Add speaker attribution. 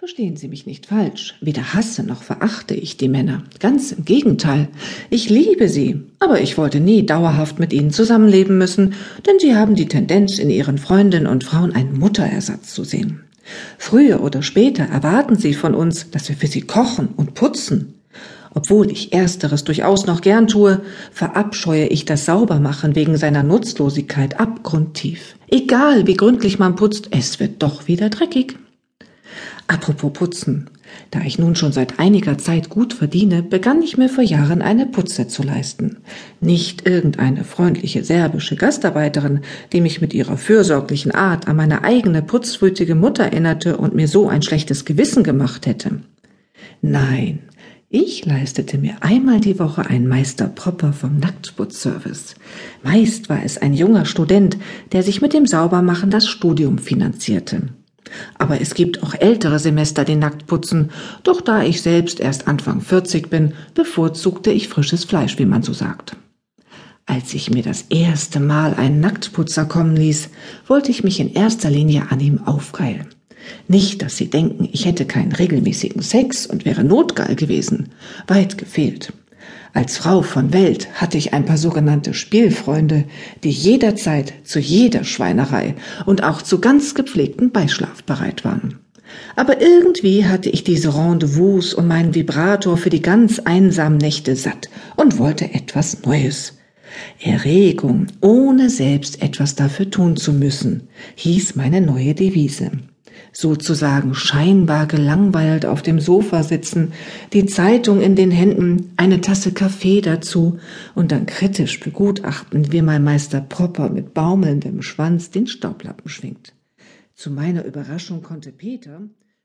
Speaker 1: Verstehen Sie mich nicht falsch. Weder hasse noch verachte ich die Männer. Ganz im Gegenteil. Ich liebe sie. Aber ich wollte nie dauerhaft mit ihnen zusammenleben müssen, denn sie haben die Tendenz, in ihren Freundinnen und Frauen einen Mutterersatz zu sehen. Früher oder später erwarten sie von uns, dass wir für sie kochen und putzen. Obwohl ich ersteres durchaus noch gern tue, verabscheue ich das Saubermachen wegen seiner Nutzlosigkeit abgrundtief. Egal wie gründlich man putzt, es wird doch wieder dreckig. Apropos Putzen. Da ich nun schon seit einiger Zeit gut verdiene, begann ich mir vor Jahren eine Putze zu leisten. Nicht irgendeine freundliche serbische Gastarbeiterin, die mich mit ihrer fürsorglichen Art an meine eigene putzwütige Mutter erinnerte und mir so ein schlechtes Gewissen gemacht hätte. Nein, ich leistete mir einmal die Woche einen Meister Propper vom Nacktputzservice. Meist war es ein junger Student, der sich mit dem Saubermachen das Studium finanzierte. Aber es gibt auch ältere Semester, die nackt putzen. Doch da ich selbst erst Anfang 40 bin, bevorzugte ich frisches Fleisch, wie man so sagt. Als ich mir das erste Mal einen Nacktputzer kommen ließ, wollte ich mich in erster Linie an ihm aufgeilen. Nicht, dass Sie denken, ich hätte keinen regelmäßigen Sex und wäre notgeil gewesen. Weit gefehlt. Als Frau von Welt hatte ich ein paar sogenannte Spielfreunde, die jederzeit zu jeder Schweinerei und auch zu ganz gepflegten Beischlaf bereit waren. Aber irgendwie hatte ich diese Rendezvous und meinen Vibrator für die ganz einsamen Nächte satt und wollte etwas Neues. Erregung, ohne selbst etwas dafür tun zu müssen, hieß meine neue Devise sozusagen scheinbar gelangweilt auf dem Sofa sitzen, die Zeitung in den Händen, eine Tasse Kaffee dazu und dann kritisch begutachten, wie mein Meister Propper mit baumelndem Schwanz den Staublappen schwingt. Zu meiner Überraschung konnte Peter,